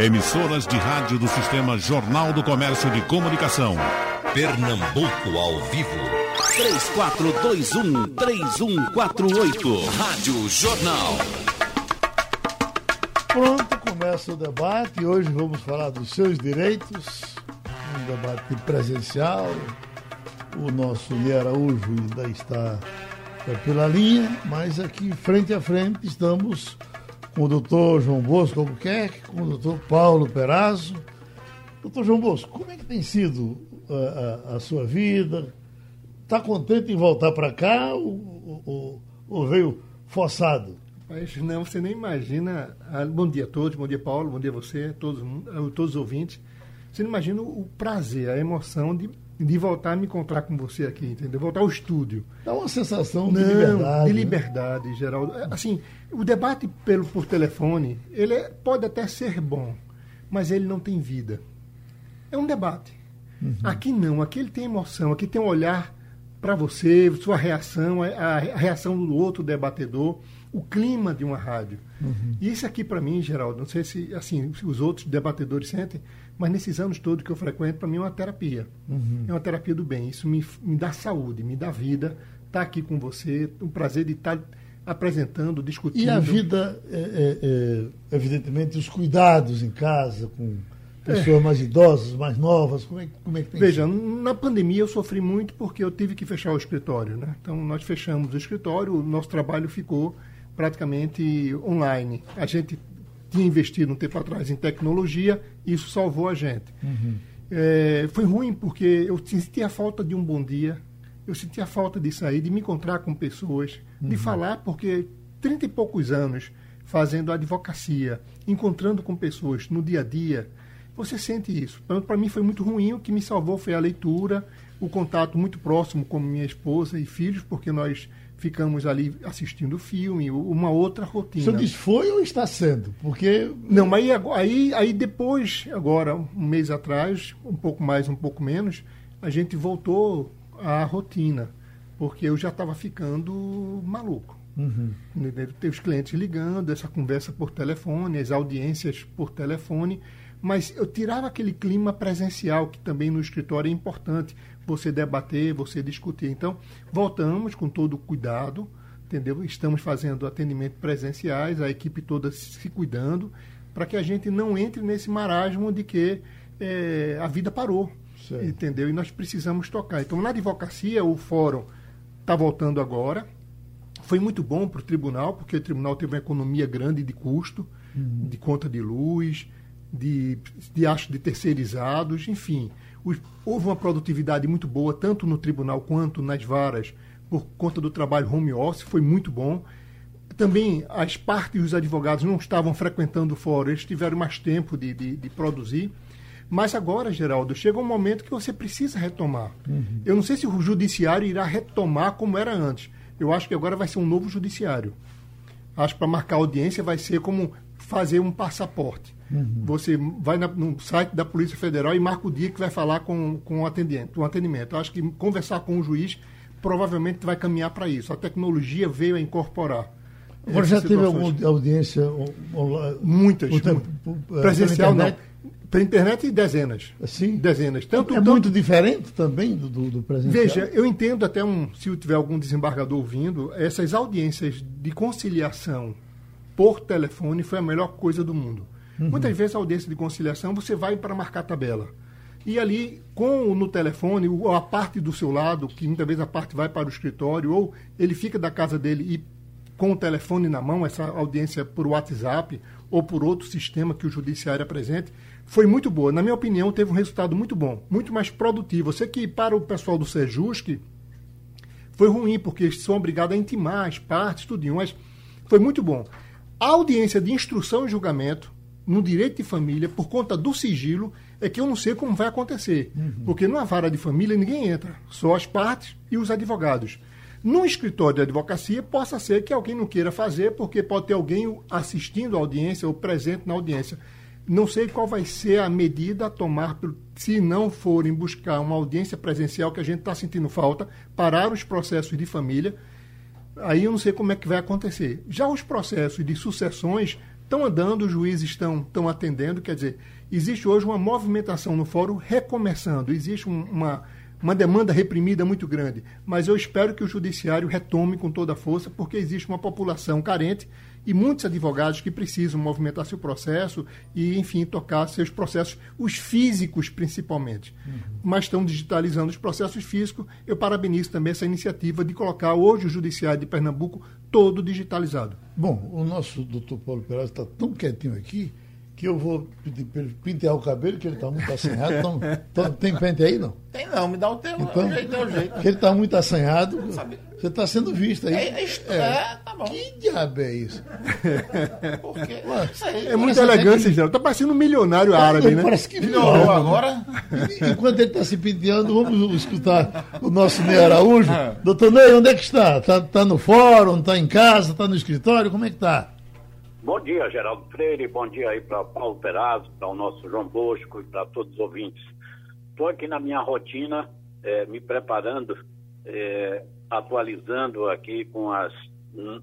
Emissoras de rádio do Sistema Jornal do Comércio de Comunicação. Pernambuco ao vivo. 3421-3148. Rádio Jornal. Pronto, começa o debate. Hoje vamos falar dos seus direitos. Um debate presencial. O nosso Lê Araújo ainda está pela linha, mas aqui frente a frente estamos doutor João Bosco Albuquerque, com o doutor Paulo Perazzo. Doutor João Bosco, como é que tem sido a, a, a sua vida? Está contente em voltar para cá ou, ou, ou, veio forçado? Mas não, você nem imagina. Ah, bom dia a todos, bom dia Paulo, bom dia a você, todos, todos os ouvintes. Você não imagina o prazer, a emoção de de voltar a me encontrar com você aqui, entendeu? Voltar ao estúdio. Dá uma sensação de Não, liberdade. De né? liberdade, né? Geraldo. É, assim, o debate pelo, por telefone, ele é, pode até ser bom, mas ele não tem vida. É um debate. Uhum. Aqui não, aqui ele tem emoção, aqui tem um olhar para você, sua reação, a, a, reação do outro debatedor, o clima de uma rádio. Uhum. E isso aqui, para mim, Geraldo, não sei se, assim, se os outros debatedores sentem, mas nesses anos todos que eu frequento, para mim é uma terapia. Uhum. É uma terapia do bem. Isso me, me dá saúde, me dá vida. Estar tá aqui com você, o prazer de estar tá apresentando, discutindo. E a vida, é, é, é, evidentemente, os cuidados em casa, com pessoas é. mais idosas, mais novas, como é, como é que tem Veja, sido? na pandemia eu sofri muito porque eu tive que fechar o escritório. Né? Então, nós fechamos o escritório, o nosso trabalho ficou praticamente online. A gente tinha investido um tempo atrás em tecnologia isso salvou a gente. Uhum. É, foi ruim porque eu sentia a falta de um bom dia, eu sentia a falta de sair, de me encontrar com pessoas, uhum. de falar, porque trinta e poucos anos fazendo advocacia, encontrando com pessoas no dia a dia, você sente isso. Então, para mim foi muito ruim, o que me salvou foi a leitura, o contato muito próximo com minha esposa e filhos, porque nós ficamos ali assistindo filme, uma outra rotina. Você diz foi ou está sendo? Porque. Não, mas aí, aí depois, agora, um mês atrás, um pouco mais, um pouco menos, a gente voltou à rotina, porque eu já estava ficando maluco. Uhum. Ter os clientes ligando, essa conversa por telefone, as audiências por telefone, mas eu tirava aquele clima presencial que também no escritório é importante você debater, você discutir. Então, voltamos com todo o cuidado, entendeu? Estamos fazendo atendimento presenciais, a equipe toda se cuidando, para que a gente não entre nesse marasmo de que é, a vida parou, certo. entendeu? E nós precisamos tocar. Então, na advocacia, o fórum está voltando agora. Foi muito bom para o tribunal, porque o tribunal teve uma economia grande de custo, uhum. de conta de luz, de, de acho de terceirizados, enfim houve uma produtividade muito boa, tanto no tribunal quanto nas varas, por conta do trabalho home office, foi muito bom. Também as partes e os advogados não estavam frequentando o fórum, eles tiveram mais tempo de, de, de produzir. Mas agora, Geraldo, chega um momento que você precisa retomar. Uhum. Eu não sei se o judiciário irá retomar como era antes. Eu acho que agora vai ser um novo judiciário. Acho que para marcar audiência vai ser como fazer um passaporte. Uhum. Você vai na, no site da Polícia Federal e marca o dia que vai falar com, com o atendimento. O atendimento. Eu acho que conversar com o juiz provavelmente vai caminhar para isso. A tecnologia veio a incorporar. Agora já teve alguma audiência? Muitas. Tempo, é, presencial não. Pela internet, dezenas. Sim? Dezenas. Tanto, é tanto... muito diferente também do, do, do presencial? Veja, eu entendo até um, se tiver algum desembargador ouvindo, essas audiências de conciliação por telefone foi a melhor coisa do mundo. Uhum. Muitas vezes a audiência de conciliação você vai para marcar tabela. E ali, com no telefone, a parte do seu lado, que muitas vezes a parte vai para o escritório, ou ele fica da casa dele e com o telefone na mão, essa audiência por WhatsApp ou por outro sistema que o judiciário apresente, foi muito boa. Na minha opinião, teve um resultado muito bom, muito mais produtivo. Eu sei que para o pessoal do Sejusc foi ruim, porque são obrigados a intimar as partes, tudinho, mas foi muito bom. A audiência de instrução e julgamento no direito de família, por conta do sigilo, é que eu não sei como vai acontecer. Uhum. Porque numa vara de família ninguém entra, só as partes e os advogados. No escritório de advocacia, possa ser que alguém não queira fazer, porque pode ter alguém assistindo a audiência ou presente na audiência. Não sei qual vai ser a medida a tomar se não forem buscar uma audiência presencial, que a gente está sentindo falta, parar os processos de família. Aí eu não sei como é que vai acontecer. Já os processos de sucessões estão andando, os juízes estão, estão atendendo, quer dizer, existe hoje uma movimentação no fórum recomeçando, existe um, uma, uma demanda reprimida muito grande, mas eu espero que o judiciário retome com toda a força, porque existe uma população carente e muitos advogados que precisam movimentar seu processo e, enfim, tocar seus processos, os físicos principalmente. Uhum. Mas estão digitalizando os processos físicos. Eu parabenizo também essa iniciativa de colocar hoje o Judiciário de Pernambuco todo digitalizado. Bom, o nosso doutor Paulo Peraz está tão quietinho aqui que eu vou pentear o cabelo, que ele está muito assanhado. Então, tem pente aí, não? Tem não, me dá o teu, então, jeito, é o jeito. Que ele está muito assanhado. Você está sendo visto aí. É, é, é, tá bom. Que diabo é isso? Porque, é muita elegância, Geraldo. Está parecendo um milionário árabe, né? Parece que melhorou agora. Enquanto ele está se penteando, vamos escutar o nosso Ney Araújo. Doutor Ney, onde é que está? Está tá no fórum, está em casa, está no escritório? Como é que está? Bom dia, Geraldo Freire. Bom dia aí para Paulo Perazzo, para o nosso João Bosco e para todos os ouvintes. Estou aqui na minha rotina, é, me preparando, é, atualizando aqui com as,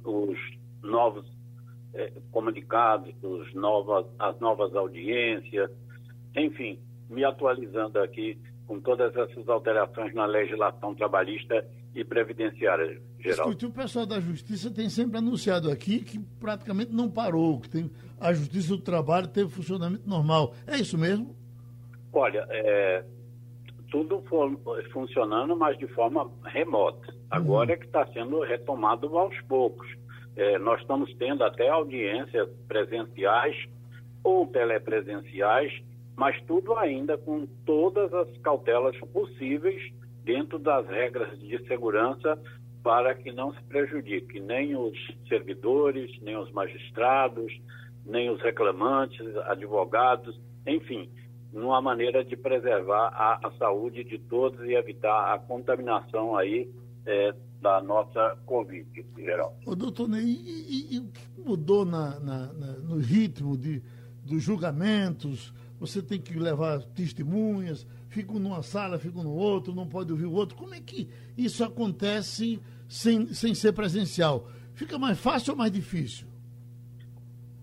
os novos é, comunicados, os novas, as novas audiências, enfim, me atualizando aqui com todas essas alterações na legislação trabalhista e previdenciária geral. Escute, o pessoal da Justiça tem sempre anunciado aqui que praticamente não parou, que tem, a Justiça do Trabalho teve funcionamento normal. É isso mesmo? Olha, é, tudo for, funcionando, mas de forma remota. Agora uhum. é que está sendo retomado aos poucos. É, nós estamos tendo até audiências presenciais ou telepresenciais, mas tudo ainda com todas as cautelas possíveis dentro das regras de segurança para que não se prejudique nem os servidores, nem os magistrados, nem os reclamantes, advogados, enfim, numa maneira de preservar a, a saúde de todos e evitar a contaminação aí é, da nossa Covid em geral. Ô, doutor Ney, e, o que mudou na, na, na, no ritmo de, dos julgamentos? Você tem que levar testemunhas, ficam numa sala, ficam no outro, não pode ouvir o outro. Como é que isso acontece sem, sem ser presencial? Fica mais fácil ou mais difícil?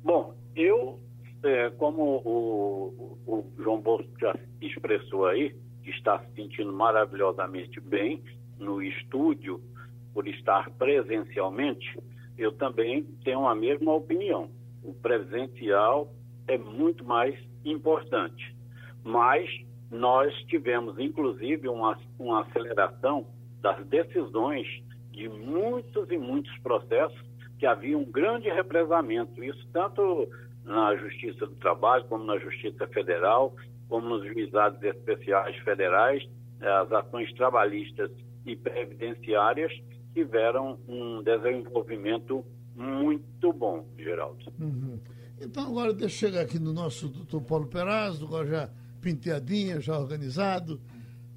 Bom, eu, é, como o, o, João Bosco já expressou aí, está se sentindo maravilhosamente bem no estúdio por estar presencialmente, eu também tenho a mesma opinião. O presencial é muito mais importante. Mas nós tivemos, inclusive, uma, uma aceleração das decisões de muitos e muitos processos que havia um grande represamento. Isso tanto na Justiça do Trabalho, como na Justiça Federal, como nos juizados especiais federais, as ações trabalhistas e previdenciárias tiveram um desenvolvimento muito bom, Geraldo. Uhum. Então, agora deixa eu chegar aqui no nosso doutor Paulo Perazzo, agora já penteadinha, já organizado,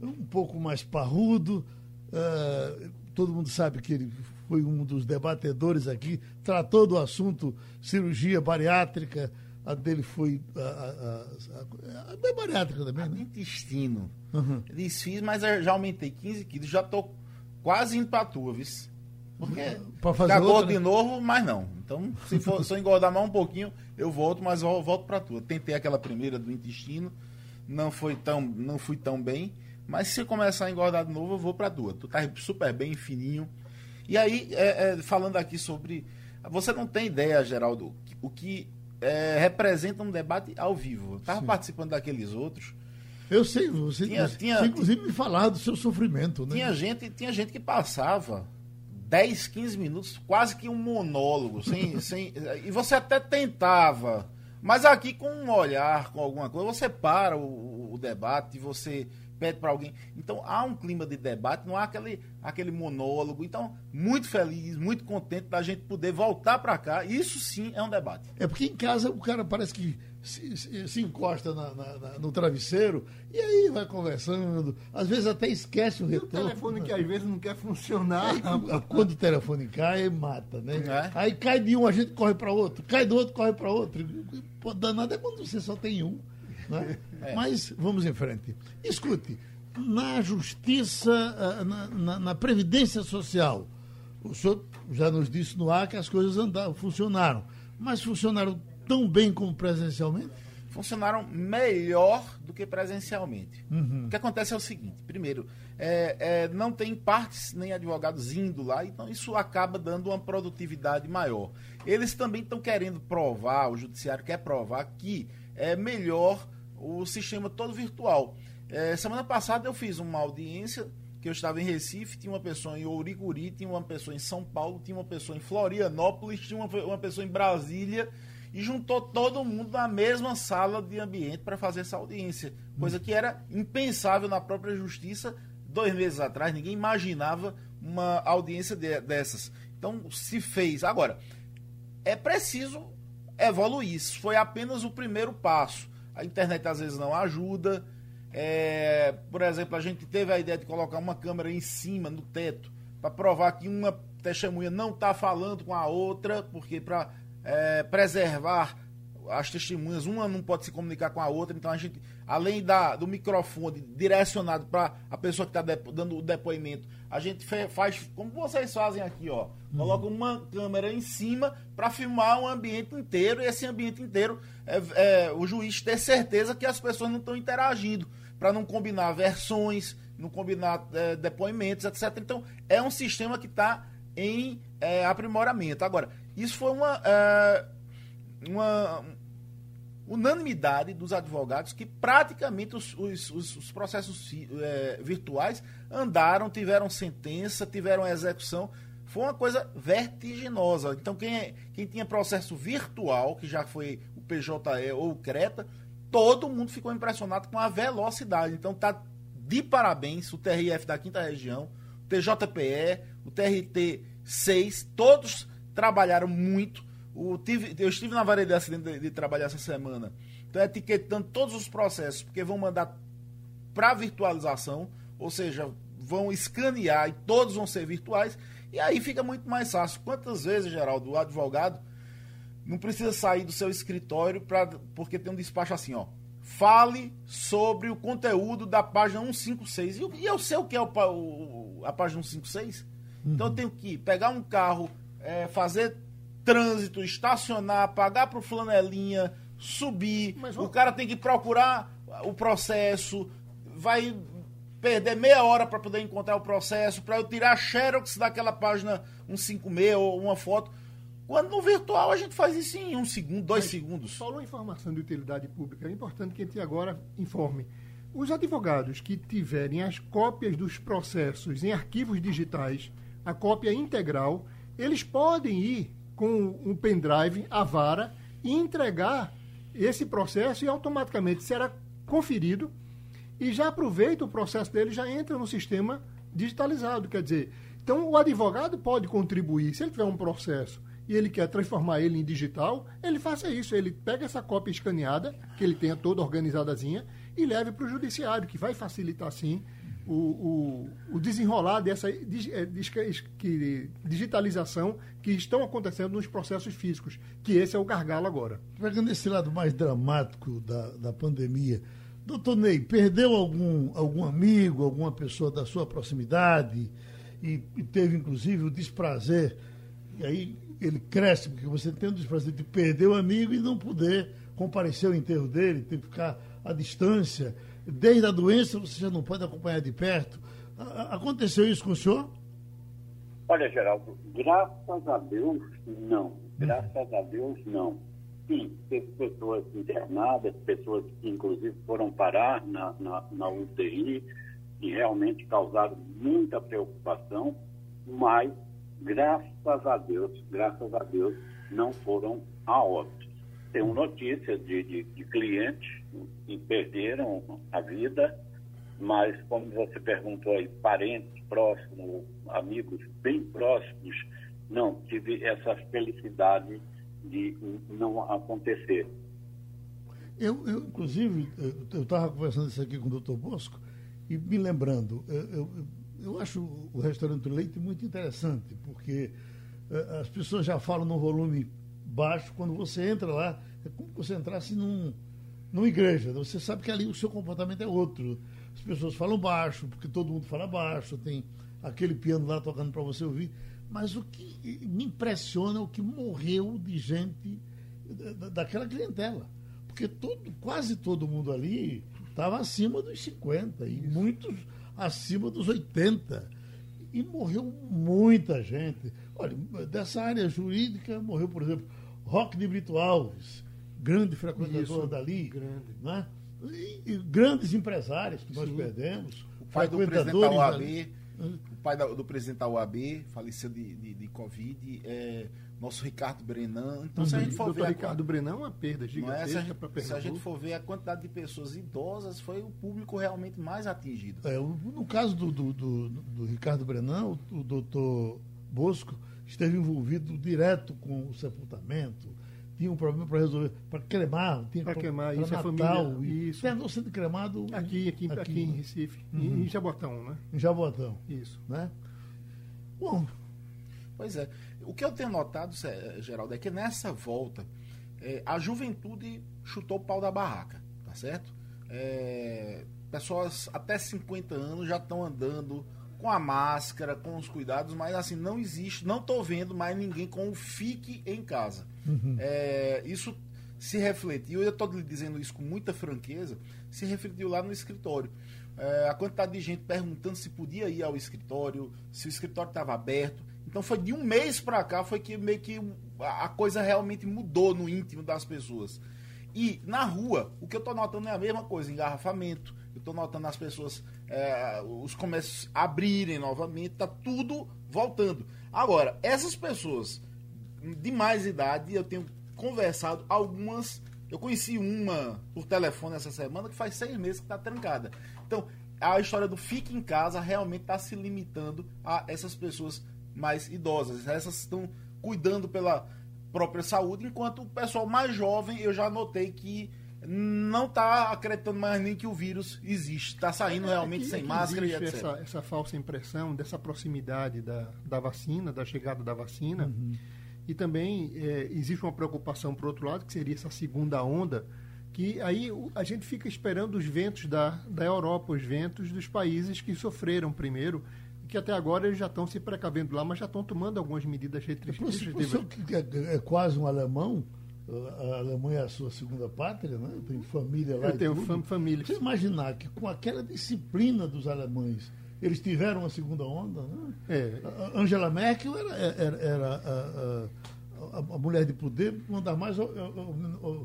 um pouco mais parrudo. Uh, todo mundo sabe que ele foi um dos debatedores aqui, tratou do assunto cirurgia bariátrica, a dele foi a, a, a, a bariátrica também, né? Intestino. Uhum. Desfiz, mas já aumentei 15 quilos, já tô quase indo pra tua, viu? Porque pra fazer ficar gordo né? de novo, mas não. Então, se, for, se eu engordar mais um pouquinho, eu volto, mas eu volto pra tua. Tentei aquela primeira do intestino, não foi tão, não fui tão bem. Mas se eu começar a engordar de novo, eu vou para tua. Tu tá super bem, fininho. E aí, é, é, falando aqui sobre. Você não tem ideia, Geraldo, o que é, representa um debate ao vivo. Eu tava Sim. participando daqueles outros. Eu sei, você tinha, tinha, inclusive me falar do seu sofrimento, né? Tinha gente, tinha gente que passava 10, 15 minutos, quase que um monólogo, sem, sem, e você até tentava mas aqui com um olhar, com alguma coisa, você para o, o debate, você pede para alguém. Então há um clima de debate, não há aquele, aquele monólogo. Então, muito feliz, muito contente da gente poder voltar para cá. Isso sim é um debate. É porque em casa o cara parece que se, se, se encosta na, na, na, no travesseiro e aí vai conversando. Às vezes até esquece o retorno. o telefone que às vezes não quer funcionar. Aí, quando o telefone cai, mata, né? É. Aí cai de um, a gente corre para outro. Cai do outro, corre para outro. Pô, danado é quando você só tem um. Né? É. Mas vamos em frente. Escute, na justiça, ah, na, na, na, Previdência Social, o senhor já nos disse no ar que as coisas andaram, funcionaram. Mas funcionaram tão bem como presencialmente? Funcionaram melhor do que presencialmente. Uhum. O que acontece é o seguinte: primeiro, é, é, não tem partes nem advogados indo lá, então isso acaba dando uma produtividade maior. Eles também estão querendo provar, o judiciário quer provar que é melhor o sistema todo virtual. É, semana passada eu fiz uma audiência que eu estava em Recife, tinha uma pessoa em Ouricuri, tinha uma pessoa em São Paulo, tinha uma pessoa em Florianópolis, tinha uma, uma pessoa em Brasília e juntou todo mundo na mesma sala de ambiente para fazer essa audiência, coisa que era impensável na própria justiça dois meses atrás, ninguém imaginava uma audiência de, dessas. Então se fez. Agora, é preciso evoluir. Isso foi apenas o primeiro passo. A internet às vezes não ajuda, é, por exemplo, a gente teve a ideia de colocar uma câmera em cima, no teto, para provar que uma testemunha não está falando com a outra, porque para é, preservar as testemunhas, uma não pode se comunicar com a outra, então a gente, além da, do microfone direcionado para a pessoa que está dando o depoimento, a gente faz como vocês fazem aqui, ó. Coloca uma câmera em cima para filmar o ambiente inteiro, e esse ambiente inteiro é, é, o juiz ter certeza que as pessoas não estão interagindo para não combinar versões, não combinar é, depoimentos, etc. Então, é um sistema que está em é, aprimoramento. Agora, isso foi uma, é, uma unanimidade dos advogados que praticamente os, os, os processos é, virtuais andaram, tiveram sentença, tiveram execução. Foi uma coisa vertiginosa. Então, quem, é, quem tinha processo virtual, que já foi o PJE ou o CRETA, todo mundo ficou impressionado com a velocidade. Então tá de parabéns o TRF da quinta região, o TJPE, o TRT 6, todos trabalharam muito. O, tive, eu estive na vareda de acidente de, de trabalhar essa semana. Então etiquetando todos os processos, porque vão mandar para virtualização, ou seja, vão escanear e todos vão ser virtuais. E aí fica muito mais fácil. Quantas vezes, Geraldo, o advogado não precisa sair do seu escritório pra, porque tem um despacho assim, ó. Fale sobre o conteúdo da página 156. E, e eu sei o que é o, o, a página 156? Uhum. Então eu tenho que pegar um carro, é, fazer trânsito, estacionar, pagar pro flanelinha, subir. Mas, o cara tem que procurar o processo, vai perder meia hora para poder encontrar o processo, para eu tirar xerox daquela página 156 ou uma foto. Quando no virtual a gente faz isso em um segundo, dois Mas, segundos. Falou informação de utilidade pública. É importante que a gente agora informe. Os advogados que tiverem as cópias dos processos em arquivos digitais, a cópia integral, eles podem ir com um pendrive, a vara, e entregar esse processo e automaticamente será conferido e já aproveita o processo dele já entra no sistema digitalizado. Quer dizer, então o advogado pode contribuir, se ele tiver um processo e ele quer transformar ele em digital, ele faça isso. Ele pega essa cópia escaneada, que ele tenha toda organizadazinha, e leve para o judiciário, que vai facilitar, sim, o, o, o desenrolar dessa é, digitalização que estão acontecendo nos processos físicos, que esse é o gargalo agora. Pegando esse lado mais dramático da, da pandemia, doutor Ney, perdeu algum, algum amigo, alguma pessoa da sua proximidade e, e teve, inclusive, o desprazer, e aí ele cresce, porque você tem o desprazer de perder o amigo e não poder comparecer ao enterro dele, tem que ficar à distância. Desde a doença você já não pode acompanhar de perto. Aconteceu isso com o senhor? Olha, Geraldo, graças a Deus, não. Graças a Deus, não. Sim, teve pessoas internadas, pessoas que inclusive foram parar na, na, na UTI e realmente causaram muita preocupação, mas graças a Deus, graças a Deus, não foram a óbito. Tenho notícias de, de, de clientes que perderam a vida, mas como você perguntou aí, parentes próximos, amigos bem próximos, não, tive essa felicidade de não acontecer. Eu, eu inclusive, eu estava conversando isso aqui com o doutor Bosco e me lembrando, eu, eu eu acho o restaurante Leite muito interessante, porque uh, as pessoas já falam no volume baixo, quando você entra lá, é como se você entrasse num, numa igreja. Você sabe que ali o seu comportamento é outro. As pessoas falam baixo, porque todo mundo fala baixo, tem aquele piano lá tocando para você ouvir. Mas o que me impressiona é o que morreu de gente daquela clientela. Porque todo, quase todo mundo ali estava acima dos 50 e muitos acima dos 80. E morreu muita gente. Olha, dessa área jurídica morreu, por exemplo, Roque de Brito Alves, grande frequentador Isso, dali. Grande. Né? E, e, grandes empresários que nós Sim. perdemos. O pai do presidente da OAB, o pai do presidente da OAB faleceu de, de, de Covid. É, nosso Ricardo Brenan. Então, uhum. se a gente for ver. O Ricardo a... Brenan é uma perda gigantesca é? para Se a gente for ver a quantidade de pessoas idosas, foi o público realmente mais atingido. É, no caso do, do, do, do Ricardo Brenan, o, o doutor Bosco esteve envolvido direto com o sepultamento. Tinha um problema para resolver, para cremar, tinha para queimar, isso Natal, é família. Isso. Terminou sendo cremado aqui, aqui, aqui, aqui em Recife, uhum. em Jabotão, né? Em Jabotão. Isso. Né? Bom, Pois é. O que eu tenho notado, Geraldo, é que nessa volta é, a juventude chutou o pau da barraca, tá certo? É, pessoas até 50 anos já estão andando com a máscara, com os cuidados, mas assim, não existe, não estou vendo mais ninguém com o fique em casa. Uhum. É, isso se refletiu, eu estou lhe dizendo isso com muita franqueza, se refletiu lá no escritório. É, a quantidade de gente perguntando se podia ir ao escritório, se o escritório estava aberto. Então foi de um mês para cá foi que meio que a coisa realmente mudou no íntimo das pessoas. E na rua, o que eu estou notando é a mesma coisa, engarrafamento. Estou notando as pessoas, é, os comércios abrirem novamente, tá tudo voltando. Agora, essas pessoas de mais idade, eu tenho conversado algumas. Eu conheci uma por telefone essa semana que faz seis meses que está trancada. Então, a história do fique em casa realmente está se limitando a essas pessoas mais idosas. Essas estão cuidando pela própria saúde, enquanto o pessoal mais jovem eu já notei que não está acreditando mais nem que o vírus existe. Está saindo é, realmente é que, sem é máscara e etc. Essa, essa, falsa impressão dessa proximidade da, da vacina, da chegada da vacina. Uhum. E também é, existe uma preocupação, por outro lado, que seria essa segunda onda, que aí a gente fica esperando os ventos da, da Europa, os ventos dos países que sofreram primeiro que até agora eles já estão se precavendo lá, mas já estão tomando algumas medidas restritivas. Você é, é quase um alemão, a Alemanha é a sua segunda pátria, né? Tem família lá. Eu tenho tudo. família. Você imaginar que com aquela disciplina dos alemães, eles tiveram uma segunda onda, né? É. A Angela Merkel era, era, era a, a, a, mulher de poder, uma das mais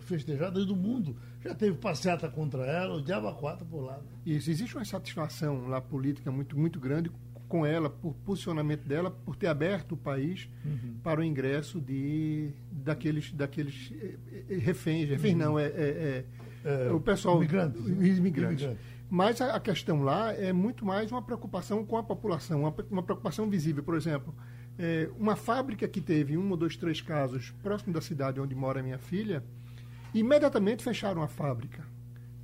festejadas do mundo. Já teve passeata contra ela, o diabo a quatro por lá. Isso, existe uma satisfação lá política muito, muito grande com ela, por posicionamento dela, por ter aberto o país uhum. para o ingresso de daqueles, daqueles eh, eh, reféns, reféns uhum. não, é, é, é, é, o pessoal, imigrantes. imigrantes. Mas a, a, questão lá é muito mais uma preocupação com a população, uma, uma preocupação visível. Por exemplo, é, uma fábrica que teve um ou dois, três casos próximo da cidade onde mora minha filha, imediatamente fecharam a fábrica.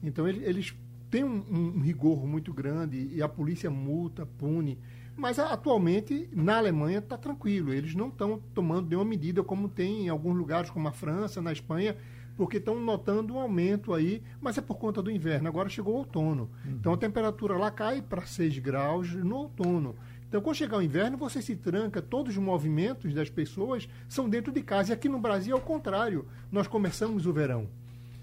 Então ele, eles têm um, um, rigor muito grande e a polícia multa, pune. Mas atualmente, na Alemanha, está tranquilo. Eles não estão tomando nenhuma medida como tem em alguns lugares, como a França, na Espanha, porque estão notando um aumento aí, mas é por conta do inverno. Agora chegou o outono. Uhum. Então a temperatura lá cai para 6 graus no outono. Então, quando chegar o inverno, você se tranca, todos os movimentos das pessoas são dentro de casa. E aqui no Brasil é o contrário. Nós começamos o verão.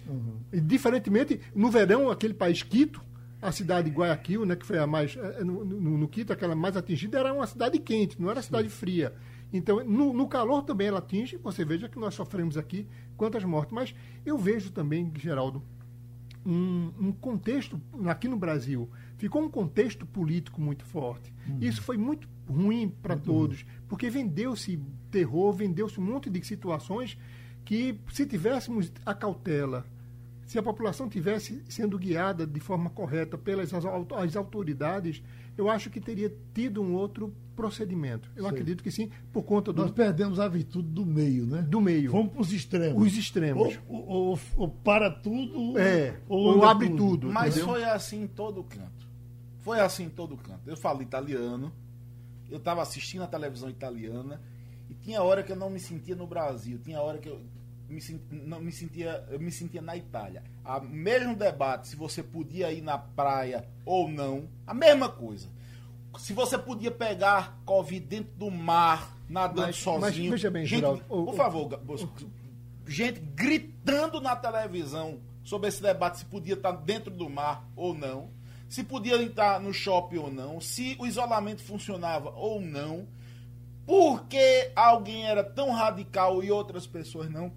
Uhum. E, diferentemente, no verão, aquele país Quito, a cidade de Guayaquil, né, que foi a mais. Eh, eh, no, no, no, Quito, aquela mais atingida, era uma cidade quente, não era cidade Sim. fria. Então, no, no, calor também ela atinge, você veja que nós sofremos aqui quantas mortes. Mas eu vejo também, Geraldo, um, um contexto, aqui no Brasil, ficou um contexto político muito forte. Uhum. Isso foi muito ruim para todos, ruim. porque vendeu-se terror, vendeu-se um monte de situações que, se tivéssemos a cautela, se a população tivesse sendo guiada de forma correta pelas as autoridades, eu acho que teria tido um outro procedimento. Eu acredito que sim, por conta do. Nós perdemos a virtude do meio, né? Do meio. Vamos para os extremos. Os extremos. Ou, ou, ou, ou para tudo. É, ou, ou abre tudo. tudo Mas entendeu? foi assim em todo canto. Foi assim em todo canto. Eu falo italiano, eu estava assistindo a televisão italiana, e tinha hora que eu não me sentia no Brasil, tinha hora que eu me, não me sentia, eu me sentia na Itália. A mesmo debate se você podia ir na praia ou não, a mesma coisa. Se você podia pegar Covid dentro do mar, nadando mas, sozinho. Mas veja bem, Gente, Geraldo, por o, favor, gente gritando na televisão sobre esse debate se podia estar dentro do mar ou não, se podia estar no shopping ou não, se o isolamento funcionava ou não, porque alguém era tão radical e outras pessoas não.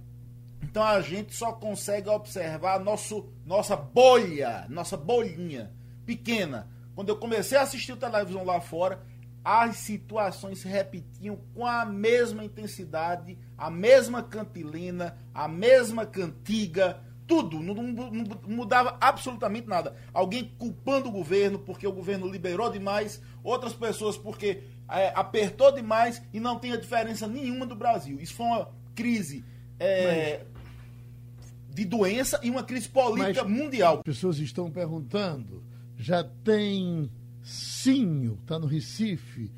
Então a gente só consegue observar nosso, nossa bolha, nossa bolinha pequena. Quando eu comecei a assistir televisão lá fora, as situações se repetiam com a mesma intensidade, a mesma cantilena, a mesma cantiga, tudo, não, não, não, mudava absolutamente nada. Alguém culpando o governo porque o governo liberou demais, outras pessoas porque é, apertou demais e não tem a diferença nenhuma do Brasil. Isso foi uma crise é, de doença e uma crise política Mas, mundial. As pessoas estão perguntando, já tem Sinho, está no Recife.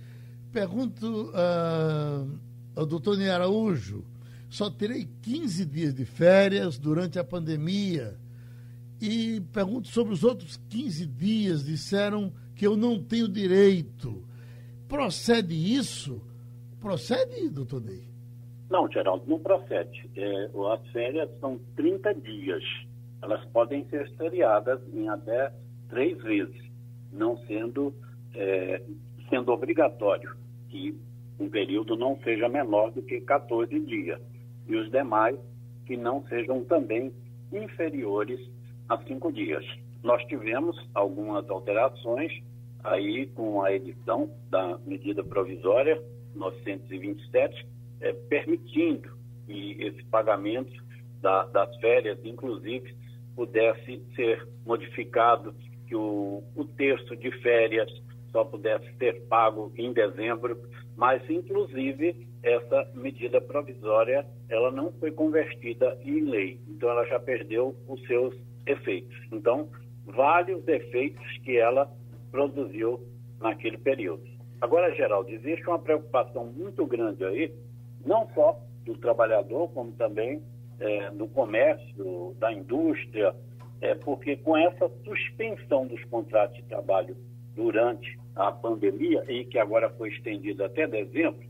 Pergunto uh, ao doutor Ney Araújo, só terei 15 dias de férias durante a pandemia. E pergunto sobre os outros 15 dias, disseram que eu não tenho direito. Procede isso? Procede, doutor Ney? Não, Geraldo, não procede. É, as férias são 30 dias. Elas podem ser feriadas em até três vezes não sendo, é, sendo obrigatório que um período não seja menor do que 14 dias e os demais que não sejam também inferiores a cinco dias. Nós tivemos algumas alterações aí com a edição da medida provisória 927, é, permitindo que esse pagamento da, das férias, inclusive, pudesse ser modificado que o, o terço de férias só pudesse ser pago em dezembro, mas inclusive essa medida provisória ela não foi convertida em lei, então ela já perdeu os seus efeitos. Então, vários efeitos que ela produziu naquele período. Agora, Geraldo, existe uma preocupação muito grande aí, não só do trabalhador, como também é, do comércio, da indústria, é, porque com essa suspensão dos contratos de trabalho durante a pandemia, e que agora foi estendida até dezembro,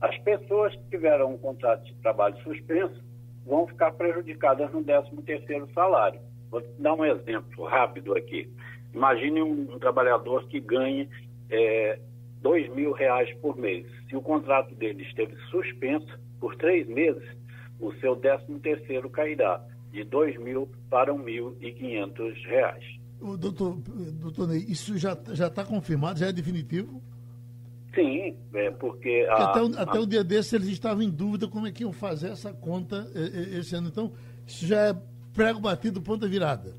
as pessoas que tiveram um contrato de trabalho suspenso vão ficar prejudicadas no 13º salário. Vou dar um exemplo rápido aqui. Imagine um, trabalhador que ganhe é, dois mil reais por mês. Se o contrato dele esteve suspenso por três meses, o seu 13º cairá de dois mil para R$ 1.500. O doutor, doutor Ney, isso já está confirmado, já é definitivo? Sim, é porque... A, até, o, até a... o dia desse eles estavam em dúvida como é que iam fazer essa conta esse ano. Então, isso já é prego batido, ponta virada.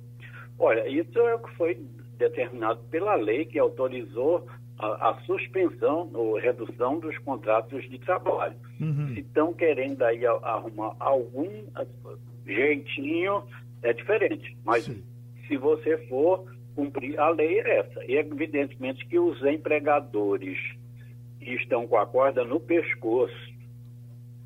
Olha, isso é o que foi determinado pela lei que autorizou a, a suspensão ou redução dos contratos de trabalho. Uhum. Se estão querendo aí arrumar algum jeitinho, é diferente. Mas Sim. se você for cumprir, a lei é essa. E evidentemente que os empregadores que estão com a corda no pescoço,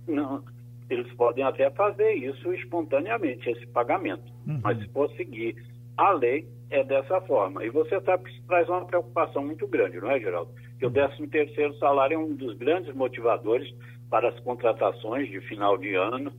não, eles podem até fazer isso espontaneamente, esse pagamento. Uhum. Mas se for seguir a lei, é dessa forma. E você sabe que isso traz uma preocupação muito grande, não é, Geraldo? Que o 13 terceiro salário é um dos grandes motivadores para as contratações de final de ano.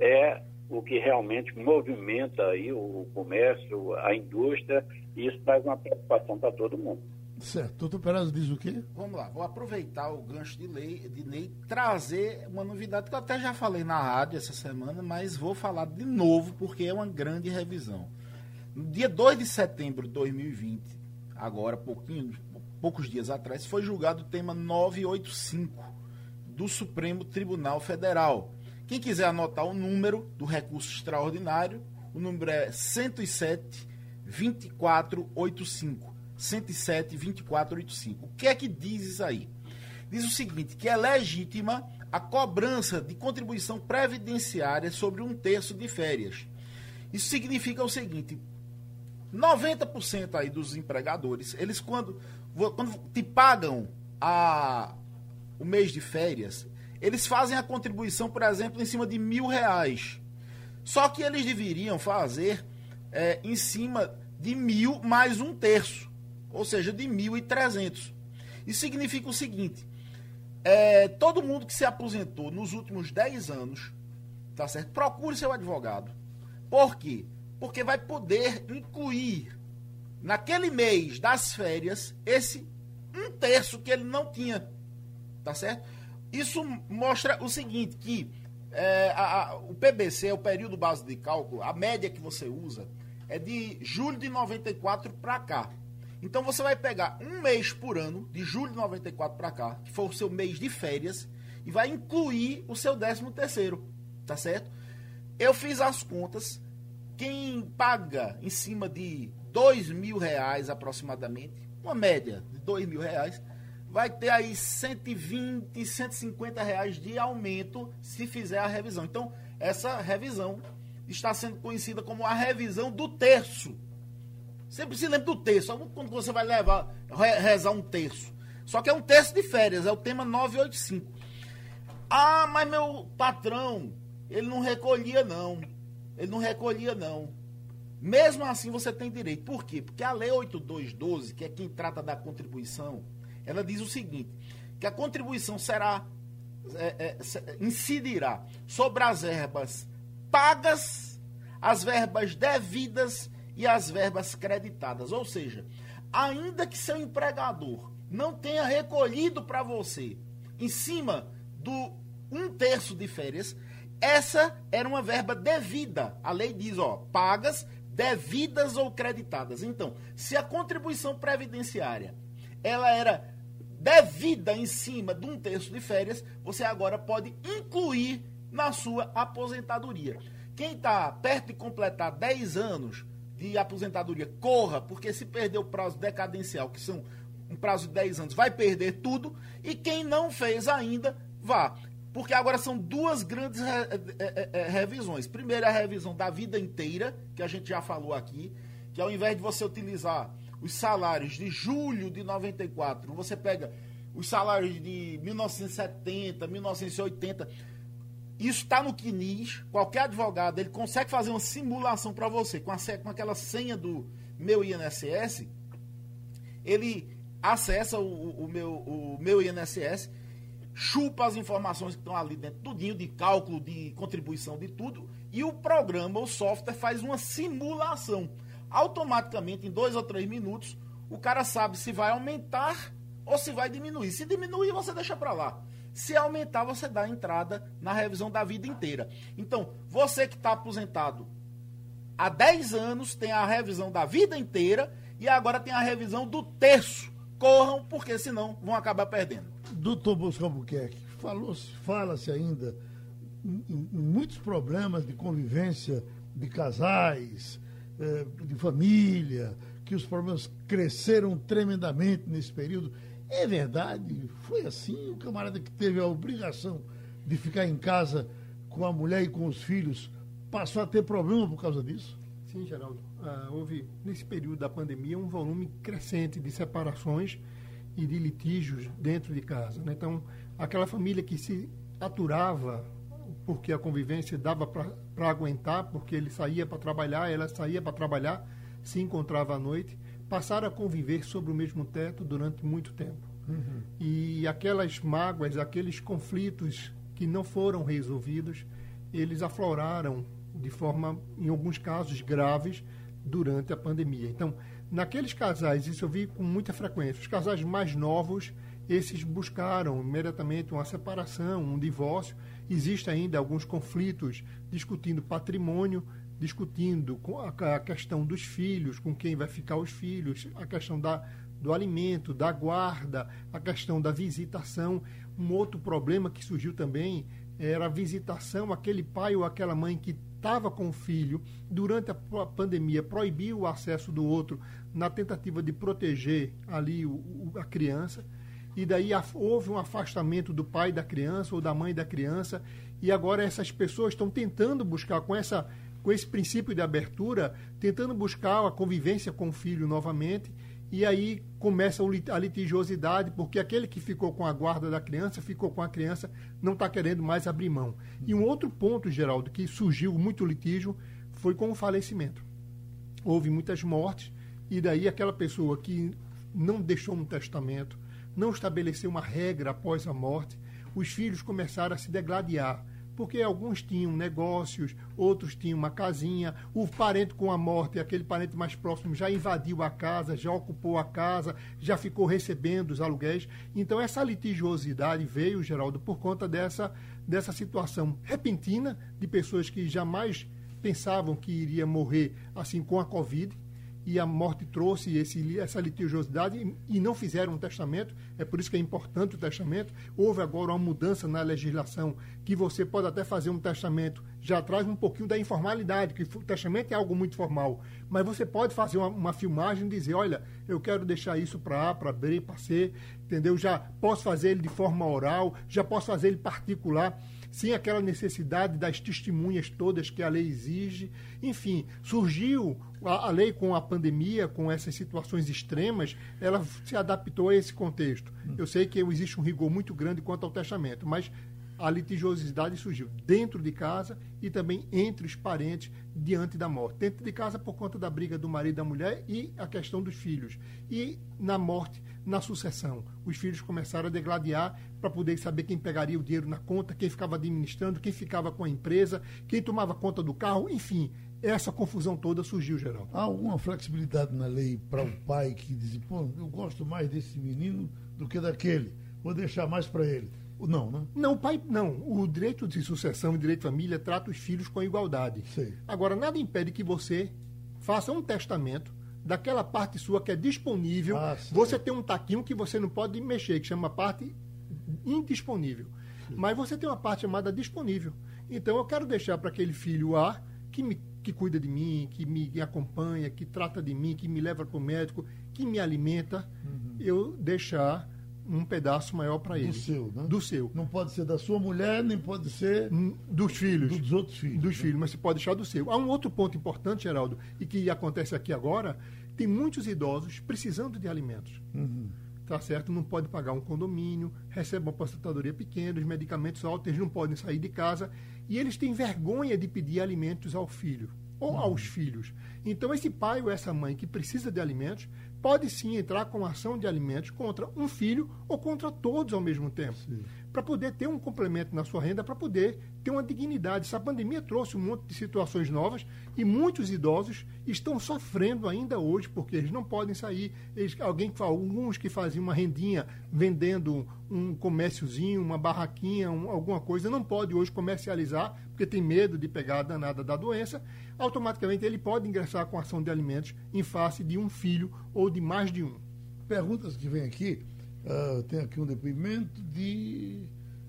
É o que realmente movimenta aí o comércio, a indústria, e isso traz uma preocupação para todo mundo. Certo. Doutor Perazzo diz o quê? Vamos lá, vou aproveitar o gancho de lei, de lei, trazer uma novidade que eu até já falei na rádio essa semana, mas vou falar de novo porque é uma grande revisão. No dia 2 de setembro de 2020, agora, pouquinho, poucos dias atrás, foi julgado o tema 985 do Supremo Tribunal Federal quem quiser anotar o número do recurso extraordinário, o número é 107 2485. 107 2485. O que é que diz isso aí? Diz o seguinte: que é legítima a cobrança de contribuição previdenciária sobre um terço de férias. Isso significa o seguinte: 90% aí dos empregadores, eles quando, quando te pagam a, o mês de férias, eles fazem a contribuição, por exemplo, em cima de mil reais. Só que eles deveriam fazer é, em cima de mil mais um terço, ou seja, de mil e trezentos. Isso significa o seguinte: é, todo mundo que se aposentou nos últimos 10 anos tá certo? Procure seu advogado. Por quê? Porque vai poder incluir naquele mês das férias esse um terço que ele não tinha, tá certo? Isso mostra o seguinte, que é, a, a, o PBC, o período base de cálculo, a média que você usa é de julho de 94 para cá. Então você vai pegar um mês por ano, de julho de 94 para cá, que foi o seu mês de férias, e vai incluir o seu 13 terceiro, tá certo? Eu fiz as contas, quem paga em cima de dois mil reais aproximadamente, uma média de dois mil reais, vai ter aí 120, 150 reais de aumento se fizer a revisão. Então, essa revisão está sendo conhecida como a revisão do terço. Sempre se lembra do terço. Quando você vai levar, rezar um terço. Só que é um terço de férias, é o tema 985. Ah, mas meu patrão, ele não recolhia não. Ele não recolhia não. Mesmo assim você tem direito. Por quê? Porque a lei 8212, que é quem trata da contribuição, ela diz o seguinte, que a contribuição será é, é, incidirá sobre as verbas pagas, as verbas devidas e as verbas creditadas. Ou seja, ainda que seu empregador não tenha recolhido para você em cima do um terço de férias, essa era uma verba devida. A lei diz, ó, pagas, devidas ou creditadas. Então, se a contribuição previdenciária ela era devida em cima de um terço de férias, você agora pode incluir na sua aposentadoria. Quem está perto de completar 10 anos de aposentadoria corra, porque se perder o prazo decadencial, que são um prazo de 10 anos, vai perder tudo. E quem não fez ainda, vá. Porque agora são duas grandes re, re, re, revisões. Primeiro, a revisão da vida inteira, que a gente já falou aqui, que ao invés de você utilizar os salários de julho de 94, você pega os salários de 1970, 1980 isso está no CNIS, qualquer advogado, ele consegue fazer uma simulação para você com, a, com aquela senha do meu INSS, ele acessa o, o, meu, o meu INSS, chupa as informações que estão ali dentro, tudinho de cálculo, de contribuição, de tudo, e o programa, o software, faz uma simulação. Automaticamente, em dois ou três minutos, o cara sabe se vai aumentar ou se vai diminuir. Se diminuir, você deixa para lá. Se aumentar, você dá entrada na revisão da vida inteira. Então, você que está aposentado há 10 anos tem a revisão da vida inteira e agora tem a revisão do terço. Corram, porque senão vão acabar perdendo. Doutor Bosco Albuquerque, fala-se ainda em, em, muitos problemas de convivência de casais, eh, de família, que os problemas cresceram tremendamente nesse período. É verdade? Foi assim? O camarada que teve a obrigação de ficar em casa com a mulher e com os filhos passou a ter problema por causa disso? Sim, Geraldo. Ah, houve, nesse período da pandemia, um volume crescente de separações e de litígios dentro de casa. Né? Então, aquela família que se aturava porque a convivência dava para aguentar, porque ele saía para trabalhar, ela saía para trabalhar, se encontrava à noite, passaram a conviver sobre o mesmo teto durante muito tempo. Uhum. E aquelas mágoas, aqueles conflitos que não foram resolvidos, eles afloraram de forma, em alguns casos, graves durante a pandemia. Então, naqueles casais, isso eu vi com muita frequência, os casais mais novos, esses buscaram imediatamente uma separação, um divórcio. Existem ainda alguns conflitos discutindo patrimônio, discutindo a questão dos filhos, com quem vai ficar os filhos, a questão da, do alimento, da guarda, a questão da visitação. Um outro problema que surgiu também era a visitação, aquele pai ou aquela mãe que estava com o filho durante a pandemia proibiu o acesso do outro na tentativa de proteger ali o, a criança e daí houve um afastamento do pai da criança ou da mãe da criança e agora essas pessoas estão tentando buscar com essa com esse princípio de abertura, tentando buscar a convivência com o filho novamente, e aí começa a litigiosidade, porque aquele que ficou com a guarda da criança, ficou com a criança, não está querendo mais abrir mão. E um outro ponto, Geraldo, que surgiu muito litígio, foi com o falecimento. Houve muitas mortes, e daí aquela pessoa que não deixou um testamento, não estabeleceu uma regra após a morte, os filhos começaram a se degladiar porque alguns tinham negócios, outros tinham uma casinha, o parente com a morte, aquele parente mais próximo, já invadiu a casa, já ocupou a casa, já ficou recebendo os aluguéis. Então, essa litigiosidade veio, Geraldo, por conta dessa, dessa situação repentina de pessoas que jamais pensavam que iria morrer assim com a Covid e a morte trouxe esse, essa litigiosidade e, não fizeram um testamento. É por isso que é importante o testamento. Houve agora uma mudança na legislação que você pode até fazer um testamento, já traz um pouquinho da informalidade, que o testamento é algo muito formal. Mas você pode fazer uma, uma filmagem e dizer: olha, eu quero deixar isso para A, para B, para C, entendeu? Já posso fazer ele de forma oral, já posso fazer ele particular sem aquela necessidade das testemunhas todas que a lei exige. Enfim, surgiu a, a, lei com a pandemia, com essas situações extremas, ela se adaptou a esse contexto. Eu sei que existe um rigor muito grande quanto ao testamento, mas a litigiosidade surgiu dentro de casa e também entre os parentes diante da morte. Dentro de casa por conta da briga do marido e da mulher e a questão dos filhos. E na morte, na sucessão. Os filhos começaram a degladiar para poder saber quem pegaria o dinheiro na conta, quem ficava administrando, quem ficava com a empresa, quem tomava conta do carro, enfim. Essa confusão toda surgiu, Geraldo. Há alguma flexibilidade na lei para o pai que diz, pô, eu gosto mais desse menino do que daquele, vou deixar mais para ele. Não, né? Não, o pai, não. O direito de sucessão e direito de família trata os filhos com igualdade. Sim. Agora, nada impede que você faça um testamento daquela parte sua que é disponível. Ah, você tem um taquinho que você não pode mexer, que chama parte indisponível. Sim. Mas você tem uma parte chamada disponível. Então, eu quero deixar para aquele filho A que me que cuida de mim, que me acompanha, que trata de mim, que me leva para o médico, que me alimenta, uhum. eu deixar um pedaço maior para ele. Do seu, né? Do seu. Não pode ser da sua mulher, nem pode ser. Dos filhos. Dos outros filhos. Dos né? filhos, mas você pode deixar do seu. Há um outro ponto importante, Geraldo, e que acontece aqui agora: tem muitos idosos precisando de alimentos. Uhum. Tá certo? Não pode pagar um condomínio, recebe uma aposentadoria pequena, os medicamentos altos, eles não podem sair de casa. E eles têm vergonha de pedir alimentos ao filho ou uhum. aos filhos. Então, esse pai ou essa mãe que precisa de alimentos pode sim entrar com ação de alimentos contra um filho ou contra todos ao mesmo tempo. Para poder ter um complemento na sua renda, para poder ter uma dignidade. Essa pandemia trouxe um monte de situações novas e muitos idosos estão sofrendo ainda hoje porque eles não podem sair. Eles, alguém, alguns que faziam uma rendinha vendendo um comérciozinho, uma barraquinha, um, alguma coisa, não pode hoje comercializar porque tem medo de pegar a danada da doença. Automaticamente ele pode ingressar com ação de alimentos em face de um filho ou de mais de um. Perguntas que vem aqui. Uh, tem aqui um depoimento de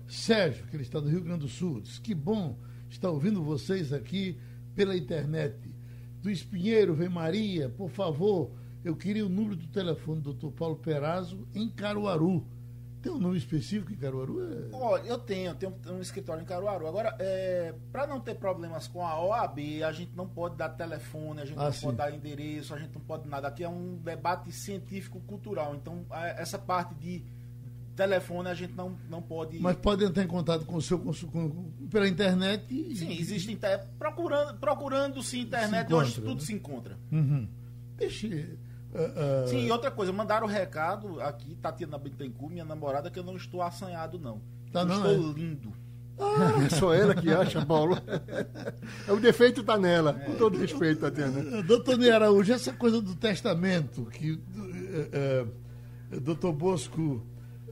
Sérgio, que ele está do Rio Grande do Sul. Diz que bom estar ouvindo vocês aqui pela internet. Do Espinheiro, vem Maria, por favor, eu queria o número do telefone do Dr. Paulo Perazzo em Caruaru. Tem um nome específico em Caruaru? É... Olha, eu tenho, eu tenho um escritório em Caruaru. Agora, é, para não ter problemas com a OAB, a gente não pode dar telefone, a gente ah, não sim. pode dar endereço, a gente não pode nada. Aqui é um debate científico-cultural. Então, essa parte de telefone a gente não, não pode. Mas pode entrar em contato com o seu com, com, pela internet. E... Sim, existe inter... procurando, procurando se internet, se encontra, hoje tudo né? se encontra. Uhum. Deixa. Uh, uh... Sim, e outra coisa, mandaram o um recado aqui, Tatiana Bittencourt, minha namorada, que eu não estou assanhado, não. Tá, eu não, estou é? lindo. Ah, só ela que acha, Paulo. É, o defeito está nela, é. com todo respeito, Tatiana. Doutor Ney Araújo, essa coisa do testamento, que uh, uh, doutor Bosco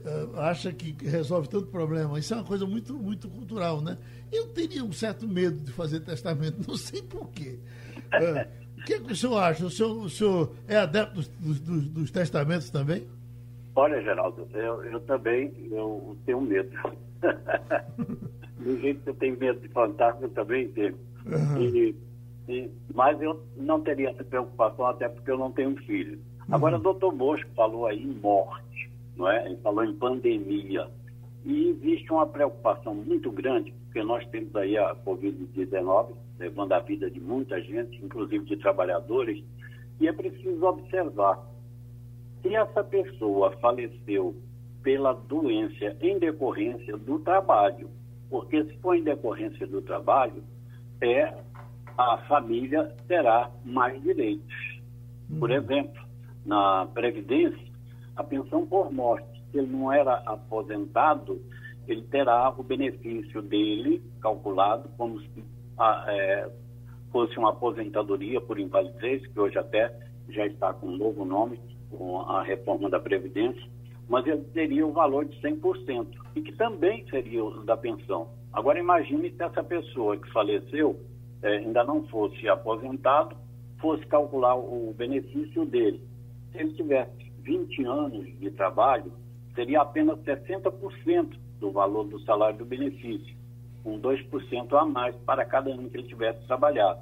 uh, acha que resolve tanto problema. Isso é uma coisa muito, muito cultural, né? Eu teria um certo medo de fazer testamento, não sei porquê. Uh, que, é que o senhor acha? O senhor, o senhor é adepto dos, dos, dos testamentos também? Olha, Geraldo, eu, eu também eu tenho medo. Do jeito que eu tenho medo de fantasma, eu também tenho. Uhum. E, e, mas eu não teria essa preocupação, até porque eu não tenho filho. Agora, uhum. o doutor Bosco falou aí em morte não é? Ele falou em pandemia. E existe uma preocupação muito grande, porque nós temos aí a Covid-19, levando a vida de muita gente, inclusive de trabalhadores, e é preciso observar. Se essa pessoa faleceu pela doença em decorrência do trabalho, porque se for em decorrência do trabalho, é a família terá mais direitos. Por uhum. exemplo, na Previdência, a pensão por morte. Se ele não era aposentado, ele terá o benefício dele calculado como se a, é, fosse uma aposentadoria por invalidez, que hoje até já está com um novo nome, com a reforma da Previdência, mas ele teria o valor de 100%, e que também seria o da pensão. Agora imagine se essa pessoa que faleceu é, ainda não fosse aposentado, fosse calcular o benefício dele. Se ele tivesse 20 anos de trabalho, seria apenas 60% do valor do salário do benefício, com 2% a mais para cada ano que ele tivesse trabalhado.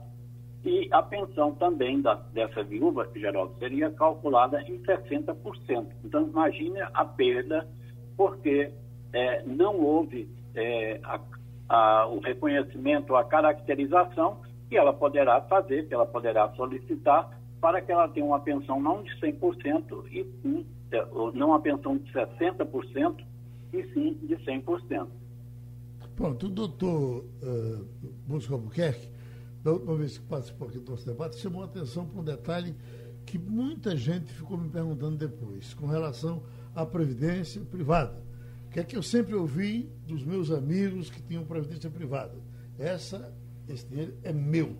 E a pensão também da, dessa viúva, Geraldo, seria calculada em 60%. Então, imagine a perda, porque é, não houve é, a, a, o reconhecimento, a caracterização que ela poderá fazer, que ela poderá solicitar para que ela tenha uma pensão não de 100% e não uma pensão de 60% e sim de 100%. Pronto, o doutor uh, Busco Albuquerque, da última vez que participou aqui do nosso debate, chamou a atenção para um detalhe que muita gente ficou me perguntando depois, com relação à previdência privada. Que é que eu sempre ouvi dos meus amigos que tinham previdência privada. Essa, esse dinheiro é meu.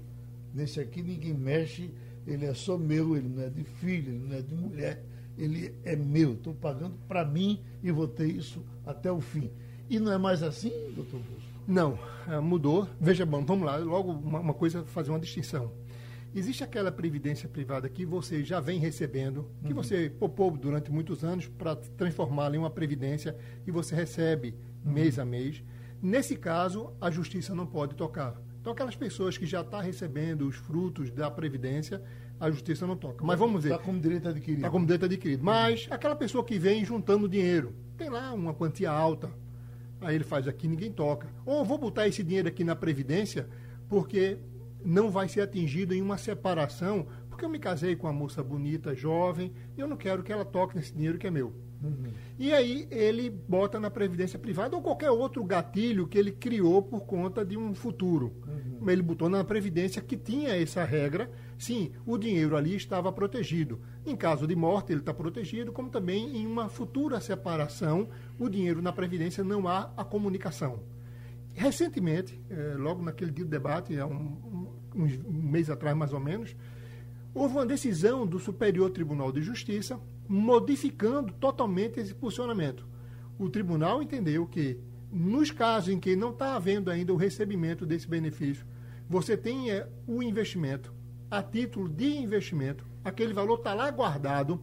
Nesse aqui ninguém mexe, ele é só meu, ele não é de filho, ele não é de mulher, ele é meu. Estou pagando para mim e vou ter isso até o fim. E não é mais assim, doutor Busco? Não, é, mudou. Veja, bom, vamos lá, logo uma, uma coisa, fazer uma distinção. Existe aquela previdência privada que você já vem recebendo, que uhum. você poupou durante muitos anos para transformá-la em uma previdência e você recebe uhum. mês a mês. Nesse caso, a justiça não pode tocar. Então, aquelas pessoas que já estão tá recebendo os frutos da previdência, a justiça não toca. Mas vamos ver. Está como direito adquirido. Está como direito adquirido. Mas aquela pessoa que vem juntando dinheiro, tem lá uma quantia alta, aí ele faz aqui, ninguém toca. Ou vou botar esse dinheiro aqui na Previdência, porque não vai ser atingido em uma separação, porque eu me casei com uma moça bonita, jovem, e eu não quero que ela toque nesse dinheiro que é meu. Uhum. E aí ele bota na previdência privada ou qualquer outro gatilho que ele criou por conta de um futuro. Uhum. Ele botou na previdência que tinha essa regra. Sim, o dinheiro ali estava protegido. Em caso de morte, ele está protegido, como também em uma futura separação, o dinheiro na previdência não há a comunicação. Recentemente, eh, logo naquele dia do debate, há um, um, um mês atrás mais ou menos, houve uma decisão do Superior Tribunal de Justiça modificando totalmente esse posicionamento. O tribunal entendeu que, nos casos em que não está havendo ainda o recebimento desse benefício, você tem é, o investimento a título de investimento, aquele valor está lá guardado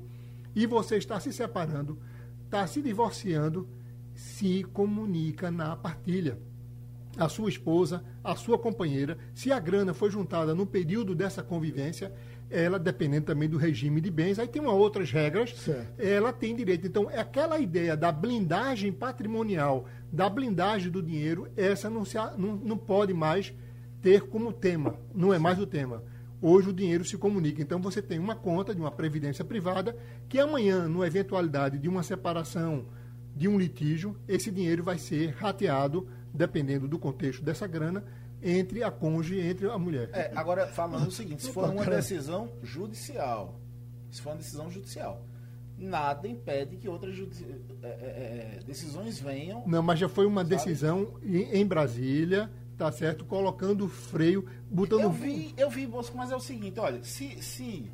e você está se separando, está se divorciando, se comunica na partilha. A sua esposa, a sua companheira, se a grana foi juntada no período dessa convivência, ela, dependendo também do regime de bens, aí tem uma outras regras, certo. ela tem direito. Então, é aquela ideia da blindagem patrimonial, da blindagem do dinheiro, essa não, se, não, não pode mais ter como tema, não é mais o tema. Hoje o dinheiro se comunica. Então você tem uma conta de uma previdência privada que amanhã, numa eventualidade de uma separação, de um litígio, esse dinheiro vai ser rateado, dependendo do contexto dessa grana, entre a cônjuge e entre a mulher. É, agora, falando o seguinte, se for uma decisão judicial, se for uma decisão judicial, nada impede que outras é, é, é, decisões venham. Não, mas já foi uma sabe? decisão em, em, Brasília, tá certo? Colocando freio, botando. Eu vi, eu vi, Bosco, mas é o seguinte, olha, se, se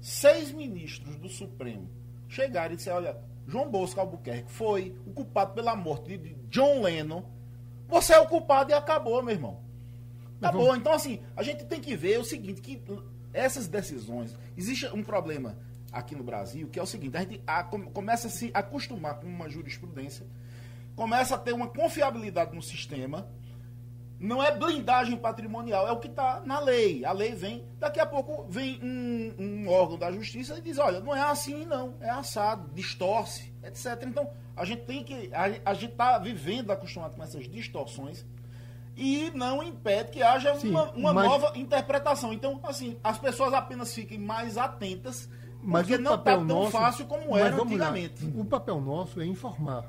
seis ministros do Supremo chegarem e disserem, olha, João Bosco Albuquerque foi o culpado pela morte de John Lennon você é o culpado e acabou, meu irmão. Acabou. Vamos... Então, assim, a gente tem que ver o seguinte, que essas decisões... Existe um problema aqui no Brasil, que é o seguinte, a gente começa a se acostumar com uma jurisprudência, começa a ter uma confiabilidade no sistema, não é blindagem patrimonial, é o que está na lei. A lei vem, daqui a pouco vem um, um, órgão da justiça e diz, olha, não é assim não, é assado, distorce, etc. Então, a gente tem que. A, a gente está vivendo acostumado com essas distorções e não impede que haja Sim, uma, uma mas... nova interpretação. Então, assim, as pessoas apenas fiquem mais atentas, mas porque não está tão nosso, fácil como era antigamente. Lá. O papel nosso é informar.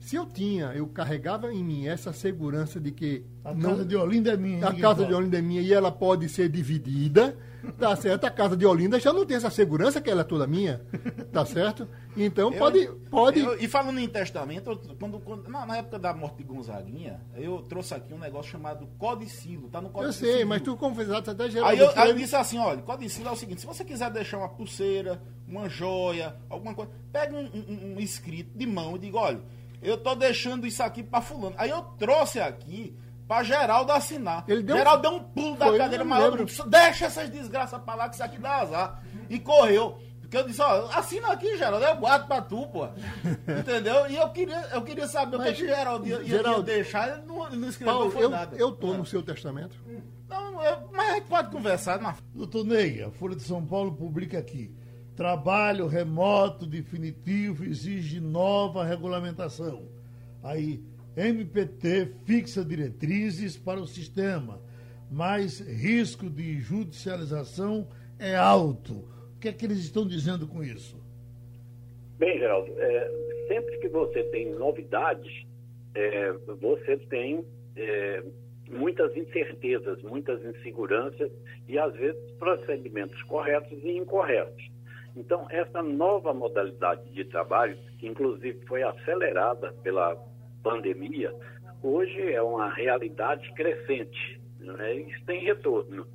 Se eu tinha, eu carregava em mim essa segurança de que. A não, casa de Olinda é minha. A casa de Olinda é minha e ela pode ser dividida. Tá certo? A casa de Olinda já não tem essa segurança que ela é toda minha. Tá certo? Então eu, pode. pode... Eu, e falando em testamento, quando, quando na, na, época da morte de Gonzaguinha, eu trouxe aqui um negócio chamado codicilo. Tá no codicilo. Eu sei, mas tu confessaste até geral. Aí eu, aí eu disse assim: olha, codicilo é o seguinte: se você quiser deixar uma pulseira, uma joia, alguma coisa, pega um, um, um escrito de mão e diga: olha eu tô deixando isso aqui para fulano. Aí eu trouxe aqui para Geraldo assinar. Ele deu... Geraldo deu um pulo da Foi, cadeira maluco. Deixa essas desgraças pra lá que isso aqui dá azar. E correu. Porque eu disse, ó, assina aqui, Geraldo, eu guardo pra tu, pô. Entendeu? E eu queria, eu queria saber Mas, o que, que Geraldo ia, Geraldo, ia deixar, ele não, não escreveu Paulo, eu, nada. Eu tô no seu testamento. Não, eu, mas a gente pode conversar. Mas... Doutor Ney, a Folha de São Paulo publica aqui. Trabalho remoto definitivo exige nova regulamentação. Aí, MPT fixa diretrizes para o sistema, mas risco de judicialização é alto. O que é que eles estão dizendo com isso? Bem, Geraldo, é, sempre que você tem novidades, é, você tem é, muitas incertezas, muitas inseguranças e, às vezes, procedimentos corretos e incorretos. Então, essa nova modalidade de trabalho, que inclusive foi acelerada pela pandemia, hoje é uma realidade crescente. Né? Isso tem retorno.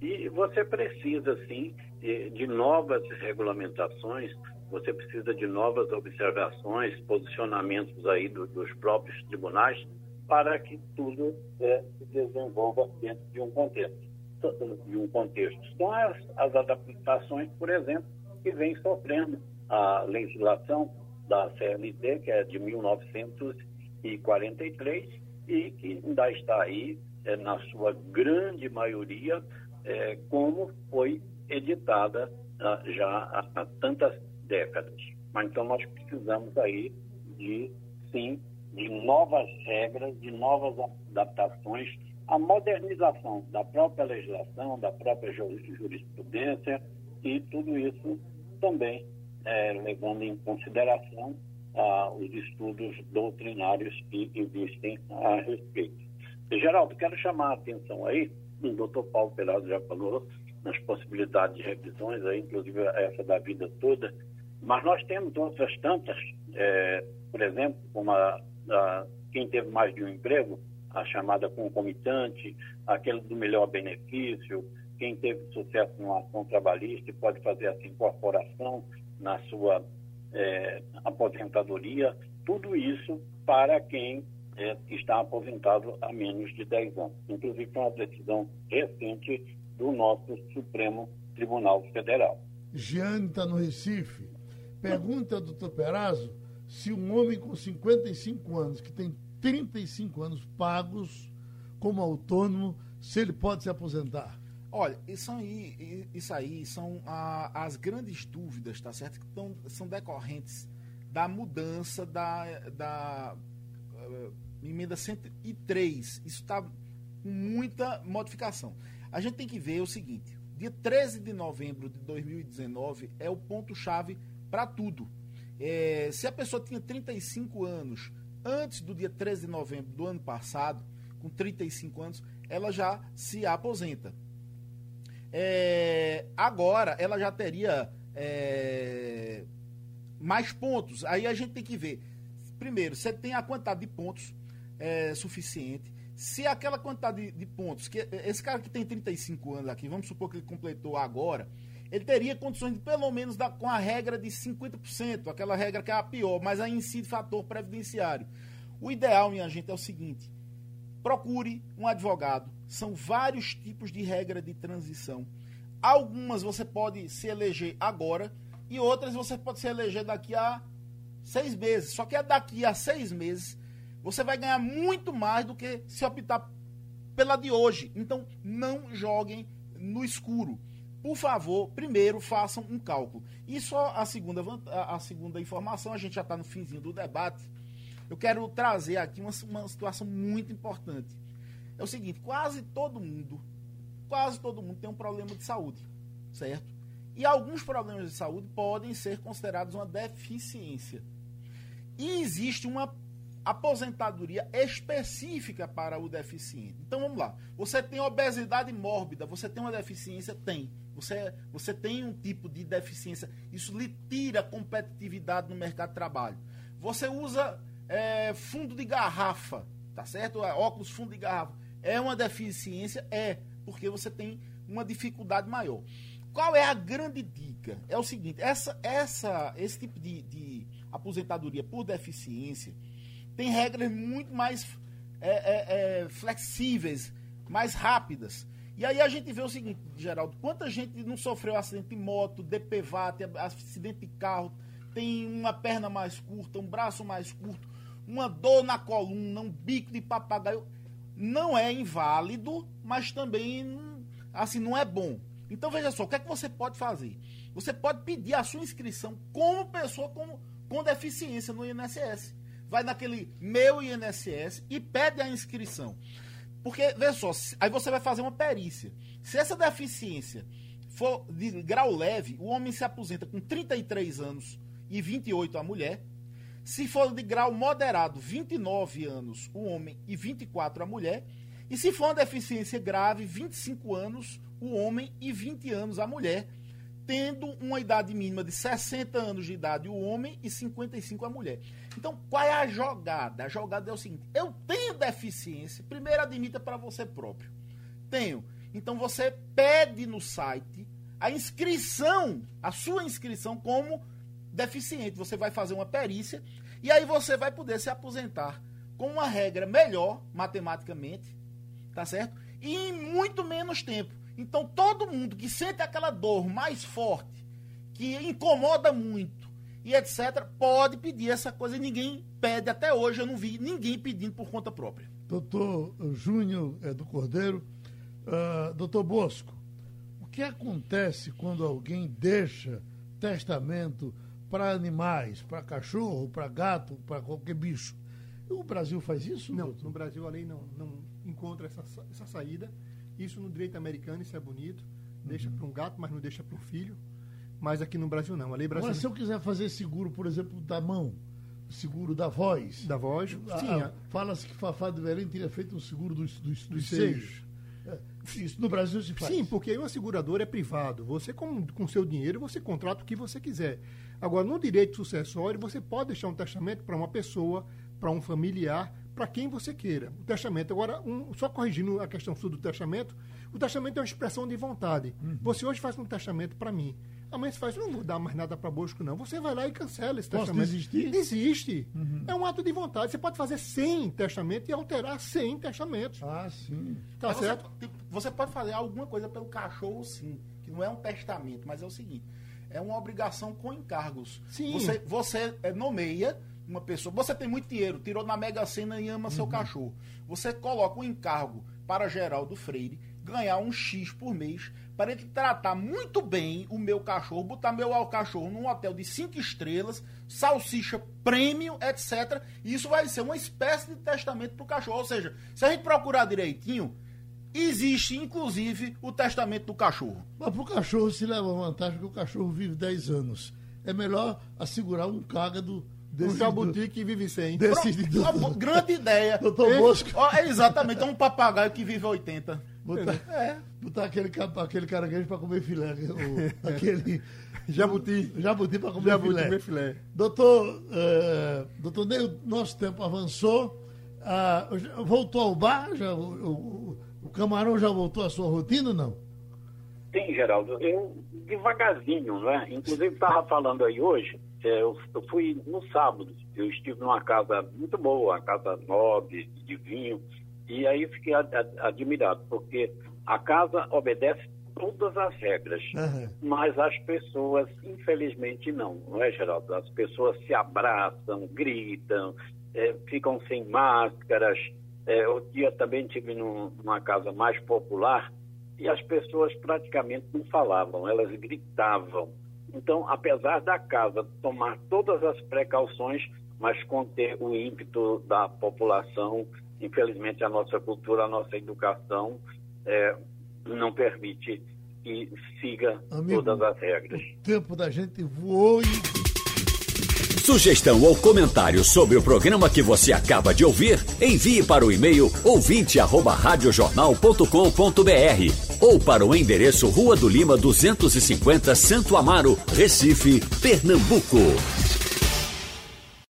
E você precisa, sim, de, de novas regulamentações, você precisa de novas observações, posicionamentos aí do, dos próprios tribunais, para que tudo é, se desenvolva dentro de um contexto. De um contexto. São as, as adaptações, por exemplo, que vem sofrendo a legislação da CLT, que é de 1943, e que ainda está aí, é, na sua grande maioria, é, como foi editada ah, já há, há tantas décadas. Mas então nós precisamos aí de, sim, de novas regras, de novas adaptações, a modernização da própria legislação, da própria jurisprudência, e tudo isso também é, levando em consideração ah, os estudos doutrinários que existem a respeito. Geraldo, quero chamar a atenção aí, o doutor Paulo Perazzo já falou nas possibilidades de revisões, aí, inclusive essa da vida toda, mas nós temos outras tantas, é, por exemplo, como a, a, quem teve mais de um emprego, a chamada concomitante, aquele do melhor benefício, quem teve sucesso numa ação trabalhista pode fazer essa incorporação na sua é, aposentadoria, tudo isso para quem é, está aposentado há menos de 10 anos. Inclusive, foi uma decisão recente do nosso Supremo Tribunal Federal. Giane está no Recife. Pergunta doutor Perazzo se um homem com 55 anos, que tem 35 anos pagos como autônomo, se ele pode se aposentar. Olha, isso aí, isso aí são a, as grandes dúvidas, tá certo? Que tão, são decorrentes da mudança da, da uh, emenda 103. Isso está com muita modificação. A gente tem que ver o seguinte: dia 13 de novembro de 2019 é o ponto-chave para tudo. É, se a pessoa tinha 35 anos antes do dia 13 de novembro do ano passado, com 35 anos, ela já se aposenta. É, agora ela já teria é, mais pontos. Aí a gente tem que ver. Primeiro, você tem a quantidade de pontos é, suficiente. Se aquela quantidade de, de, pontos, que esse cara que tem 35 anos aqui, vamos supor que ele completou agora, ele teria condições de pelo menos dar com a regra de 50%, aquela regra que é a pior, mas aí incide fator previdenciário. O ideal, minha gente, é o seguinte: procure um advogado são vários tipos de regra de transição. Algumas você pode se eleger agora e outras você pode se eleger daqui a seis meses. Só que daqui a seis meses você vai ganhar muito mais do que se optar pela de hoje. Então não joguem no escuro. Por favor, primeiro façam um cálculo. E só a segunda, a segunda informação, a gente já está no finzinho do debate. Eu quero trazer aqui uma, uma situação muito importante é o seguinte, quase todo mundo, quase todo mundo tem um problema de saúde, certo? E alguns problemas de saúde podem ser considerados uma deficiência. E existe uma aposentadoria específica para o deficiente. Então vamos lá. Você tem obesidade mórbida, você tem uma deficiência? Tem. Você, você tem um tipo de deficiência, isso lhe tira competitividade no mercado de trabalho. Você usa é, fundo de garrafa, tá certo? É, óculos fundo de garrafa. É uma deficiência? É, porque você tem uma dificuldade maior. Qual é a grande dica? É o seguinte: essa, essa, esse tipo de, de aposentadoria por deficiência tem regras muito mais é, é, é, flexíveis, mais rápidas. E aí a gente vê o seguinte, Geraldo, quanta gente não sofreu acidente de moto, DPVAT, acidente de carro, tem uma perna mais curta, um braço mais curto, uma dor na coluna, um bico de papagaio. Não é inválido, mas também assim não é bom. Então veja só, o que é que você pode fazer? Você pode pedir a sua inscrição como pessoa com, com deficiência no INSS. Vai naquele meu INSS e pede a inscrição. Porque, veja só, aí você vai fazer uma perícia. Se essa deficiência for de grau leve, o homem se aposenta com 33 anos e 28 a mulher. Se for de grau moderado, 29 anos o homem e 24 a mulher. E se for uma deficiência grave, 25 anos o homem e 20 anos a mulher, tendo uma idade mínima de 60 anos de idade o homem e 55 a mulher. Então, qual é a jogada? A jogada é o seguinte: eu tenho deficiência, primeiro admita para você próprio. Tenho. Então você pede no site a inscrição, a sua inscrição como deficiente. Você vai fazer uma perícia e aí você vai poder se aposentar com uma regra melhor, matematicamente, tá certo? E em muito menos tempo. Então todo mundo que sente aquela dor mais forte, que incomoda muito e etc, pode pedir essa coisa e ninguém pede até hoje, eu não vi ninguém pedindo por conta própria. Doutor Júnior é, do Cordeiro, uh, doutor Bosco, o que acontece quando alguém deixa testamento para animais, para cachorro, para gato, para qualquer bicho? O Brasil faz isso? Não, doutor? no Brasil a lei não, não encontra essa, essa saída. Isso no direito americano, isso é bonito. Deixa uhum. para um gato, mas não deixa para um filho. Mas aqui no Brasil não. A lei brasileira... Mas se eu quiser fazer seguro, por exemplo, da mão, seguro da voz. Da voz, sim. Fala-se que Fafá de Belém teria feito um seguro dos, dos, dos seios. É, isso no Brasil se faz. Sim, porque aí o asegurador é privado. Você, com, com seu dinheiro, você contrata o que você quiser. Agora, no direito sucessório, você pode deixar um testamento para uma pessoa, para um familiar, para quem você queira. O testamento, agora, um, só corrigindo a questão do testamento, o testamento é uma expressão de vontade. Uhum. Você hoje faz um testamento para mim. Amanhã você faz, não vou dar mais nada para Bosco, não. Você vai lá e cancela esse Posso testamento. Desistir? Desiste. Uhum. É um ato de vontade. Você pode fazer 100 testamentos e alterar 100 testamentos. Ah, sim. Tá mas certo? Você, você pode fazer alguma coisa pelo cachorro, sim. Que não é um testamento, mas é o seguinte: é uma obrigação com encargos. Sim. Você, você é, nomeia uma pessoa, você tem muito dinheiro, tirou na Mega Sena e ama uhum. seu cachorro. Você coloca um encargo para Geraldo Freire ganhar um X por mês para ele tratar muito bem o meu cachorro, botar meu cachorro num hotel de cinco estrelas, salsicha premium, etc. E isso vai ser uma espécie de testamento para o cachorro. Ou seja, se a gente procurar direitinho, existe inclusive o testamento do cachorro. Mas para o cachorro se leva vantagem que o cachorro vive 10 anos. É melhor assegurar um cágado Desse um jabuti do... que vive sem. Desse do... Grande ideia. Doutor Bosco. É, exatamente, é um papagaio que vive 80. Botar, é. botar aquele, aquele caranguejo para comer filé. O, aquele. Jabuti. Jabuti para comer Jabuti filé. Comer filé. Doutor, uh, doutor Ney, nosso tempo avançou. Uh, voltou ao bar? Já, o, o, o, camarão já voltou à sua rotina não? Sim, Geraldo. Eu devagarzinho, né? Inclusive estava falando aí hoje é, eu, eu, fui no sábado, eu estive numa casa muito boa, uma casa nobre, de vinho, e aí fiquei ad, ad, admirado, porque a casa obedece todas as regras, uhum. mas as pessoas, infelizmente, não, não é, Geraldo? As pessoas se abraçam, gritam, é, ficam sem máscaras. É, outro dia também estive numa casa mais popular e as pessoas praticamente não falavam, elas gritavam. Então, apesar da casa tomar todas as precauções, mas conter o ímpeto da população, infelizmente a nossa cultura, a nossa educação é, não permite que siga Amigo, todas as regras. O tempo da gente voou e Sugestão ou comentário sobre o programa que você acaba de ouvir, envie para o e-mail ouvinte@radiojornal.com.br ou para o endereço Rua do Lima 250, Santo Amaro, Recife, Pernambuco.